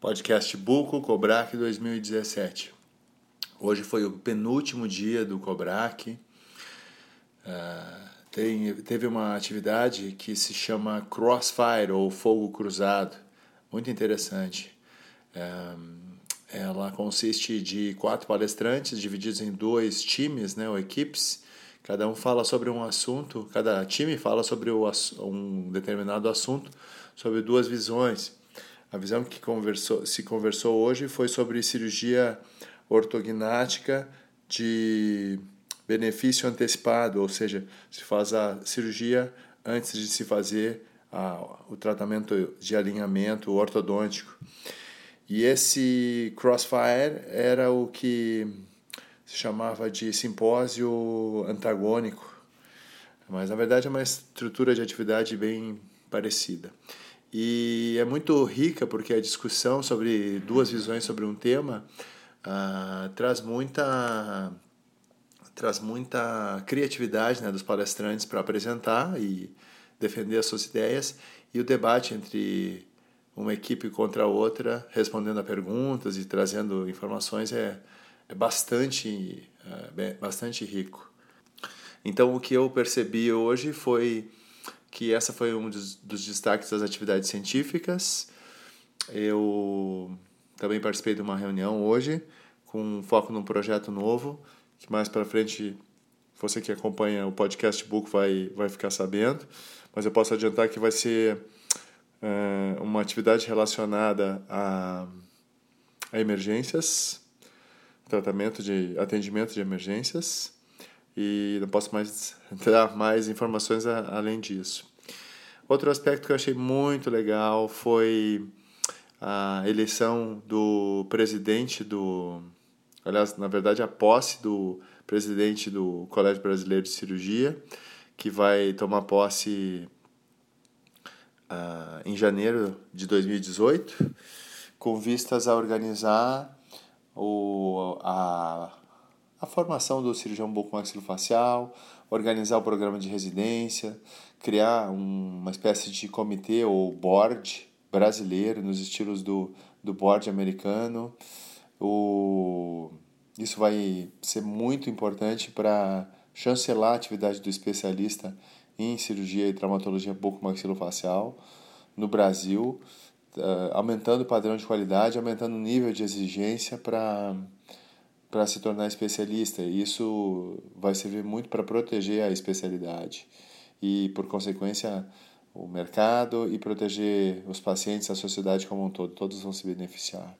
Podcast Buco Cobrac 2017. Hoje foi o penúltimo dia do Cobrac. Uh, tem, teve uma atividade que se chama Crossfire ou Fogo Cruzado, muito interessante. Uh, ela consiste de quatro palestrantes divididos em dois times, né, ou equipes. Cada um fala sobre um assunto, cada time fala sobre um determinado assunto, sobre duas visões. A visão que conversou, se conversou hoje foi sobre cirurgia ortognática de benefício antecipado, ou seja, se faz a cirurgia antes de se fazer a, o tratamento de alinhamento ortodôntico. E esse crossfire era o que se chamava de simpósio antagônico, mas na verdade é uma estrutura de atividade bem parecida. E é muito rica porque a discussão sobre duas visões sobre um tema uh, traz muita traz muita criatividade né, dos palestrantes para apresentar e defender as suas ideias. E o debate entre uma equipe contra a outra respondendo a perguntas e trazendo informações é, é bastante é, bastante rico. Então o que eu percebi hoje foi que essa foi um dos, dos destaques das atividades científicas. Eu também participei de uma reunião hoje com foco num projeto novo, que mais para frente você que acompanha o podcast Book vai, vai ficar sabendo, mas eu posso adiantar que vai ser é, uma atividade relacionada a, a emergências, tratamento de atendimento de emergências e não posso mais dar mais informações a, além disso. Outro aspecto que eu achei muito legal foi a eleição do presidente do. Aliás, na verdade, a posse do presidente do Colégio Brasileiro de Cirurgia, que vai tomar posse uh, em janeiro de 2018, com vistas a organizar o, a a formação do cirurgião bucomaxilofacial, organizar o programa de residência, criar uma espécie de comitê ou board brasileiro nos estilos do, do board americano. O, isso vai ser muito importante para chancelar a atividade do especialista em cirurgia e traumatologia bucomaxilofacial no Brasil, uh, aumentando o padrão de qualidade, aumentando o nível de exigência para para se tornar especialista. Isso vai servir muito para proteger a especialidade e, por consequência, o mercado e proteger os pacientes, a sociedade como um todo. Todos vão se beneficiar.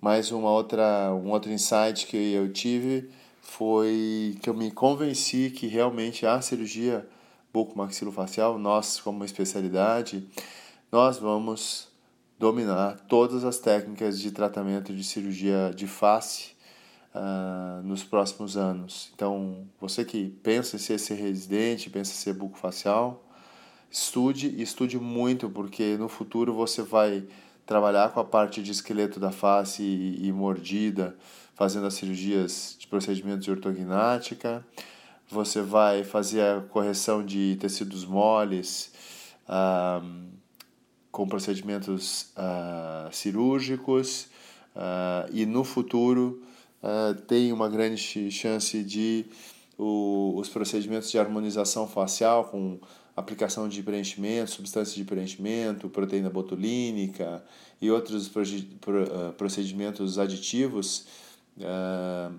Mais uma outra, um outro insight que eu tive foi que eu me convenci que realmente a cirurgia bucomaxilofacial, nós como especialidade, nós vamos dominar todas as técnicas de tratamento de cirurgia de face uh, nos próximos anos. Então, você que pensa em ser, ser residente, pensa em ser bucofacial, estude e estude muito, porque no futuro você vai trabalhar com a parte de esqueleto da face e, e mordida, fazendo as cirurgias de procedimentos de ortognática. Você vai fazer a correção de tecidos moles uh, com procedimentos uh, cirúrgicos. E no futuro uh, tem uma grande chance de o, os procedimentos de harmonização facial com aplicação de preenchimento, substâncias de preenchimento, proteína botulínica e outros ah, procedimentos aditivos uh,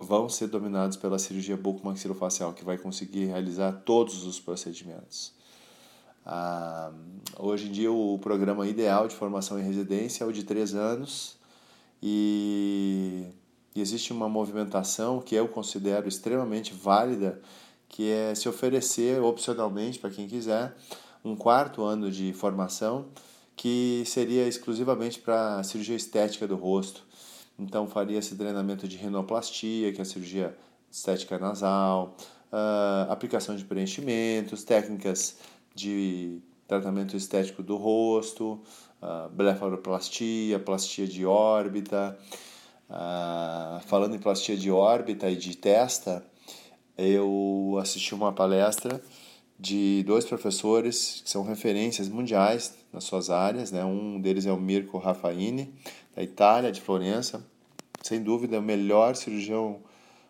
vão ser dominados pela cirurgia bucomaxilofacial, que vai conseguir realizar todos os procedimentos. Uh, hoje em dia, o programa ideal de formação em residência é o de três anos, e, existe uma movimentação que eu considero extremamente válida, que é se oferecer opcionalmente para quem quiser um quarto ano de formação que seria exclusivamente para cirurgia estética do rosto. Então faria esse treinamento de rinoplastia, que é a cirurgia estética nasal, uh, aplicação de preenchimentos, técnicas de tratamento estético do rosto, uh, blefaroplastia, plastia de órbita. Uh, falando em plastia de órbita e de testa, eu assisti uma palestra de dois professores que são referências mundiais nas suas áreas. Né? Um deles é o Mirko Raffaini, da Itália, de Florença. Sem dúvida, é o melhor cirurgião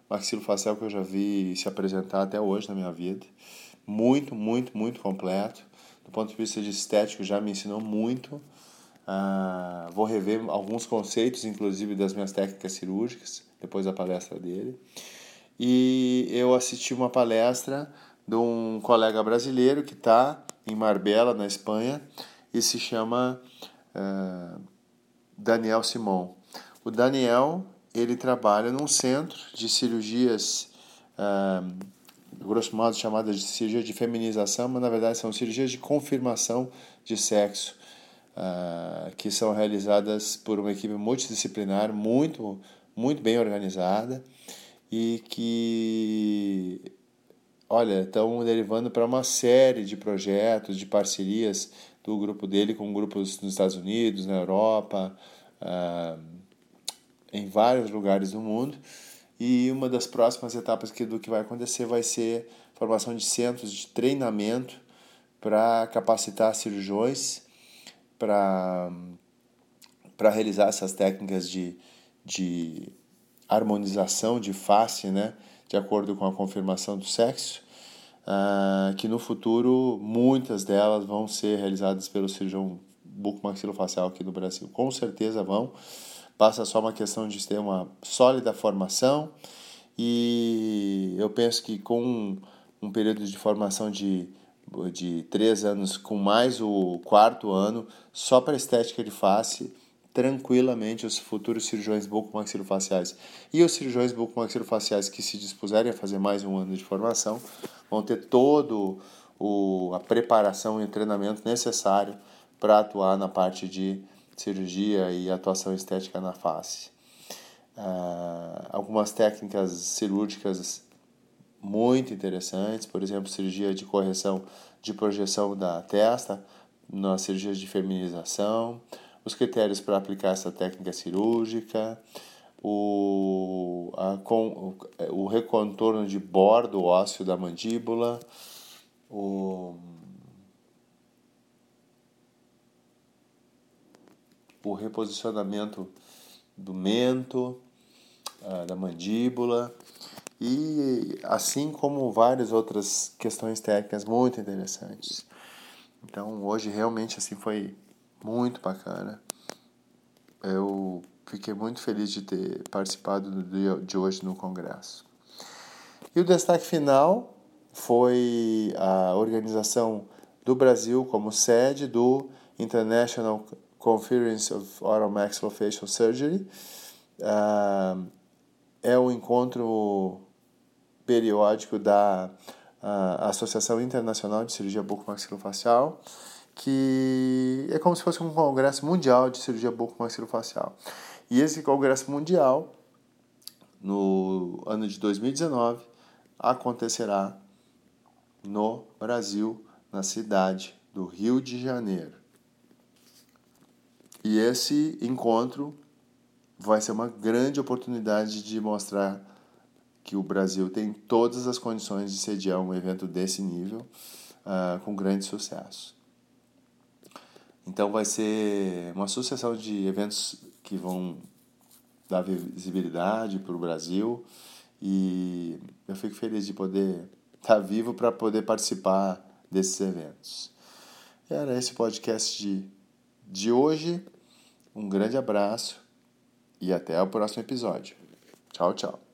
maxilofacial que eu já vi se apresentar até hoje na minha vida. Muito, muito, muito completo. Do ponto de vista de estético, já me ensinou muito. Uh, vou rever alguns conceitos, inclusive das minhas técnicas cirúrgicas, depois da palestra dele. E eu assisti uma palestra de um colega brasileiro que está em Marbella, na Espanha, e se chama uh, Daniel Simon. O Daniel ele trabalha num centro de cirurgias, uh, grosso modo chamadas de cirurgia de feminização, mas na verdade são cirurgias de confirmação de sexo, uh, que são realizadas por uma equipe multidisciplinar muito, muito bem organizada e que, olha, estão derivando para uma série de projetos, de parcerias do grupo dele com grupos nos Estados Unidos, na Europa, uh, em vários lugares do mundo. E uma das próximas etapas que, do que vai acontecer vai ser formação de centros de treinamento para capacitar cirurgiões para realizar essas técnicas de, de harmonização de face, né, de acordo com a confirmação do sexo, uh, que no futuro muitas delas vão ser realizadas pelo cirurgião bucomaxilofacial aqui no Brasil. Com certeza vão. Passa só uma questão de ter uma sólida formação e eu penso que com um período de formação de, de três anos, com mais o quarto ano, só para estética de face, tranquilamente os futuros cirurgiões bucomaxilofaciais e os cirurgiões bucomaxilofaciais que se dispuserem a fazer mais um ano de formação vão ter todo o, a preparação e o treinamento necessário para atuar na parte de cirurgia e atuação estética na face. Uh, algumas técnicas cirúrgicas muito interessantes, por exemplo, cirurgia de correção de projeção da testa, na cirurgia de feminização, os critérios para aplicar essa técnica cirúrgica, o, a, com, o recontorno de bordo ósseo da mandíbula, o o reposicionamento do mento, ah, da mandíbula e assim como várias outras questões técnicas muito interessantes. Então hoje realmente assim foi muito bacana. Eu fiquei muito feliz de ter participado do dia de hoje no congresso. E o destaque final foi a organização do Brasil como sede do International Conference of Oral Maxillofacial Surgery. Uh, é um encontro periódico da uh, Associação Internacional de Cirurgia Bucomaxilofacial, que é como se fosse um congresso mundial de cirurgia bucomaxilofacial. E esse congresso mundial, no ano de 2019, acontecerá no Brasil, na cidade do Rio de Janeiro. E esse encontro vai ser uma grande oportunidade de mostrar que o Brasil tem todas as condições de sediar um evento desse nível uh, com grande sucesso. Então vai ser uma sucessão de eventos que vão dar visibilidade para o Brasil e eu fico feliz de poder estar vivo para poder participar desses eventos. Era esse podcast de de hoje. Um grande abraço e até o próximo episódio. Tchau, tchau.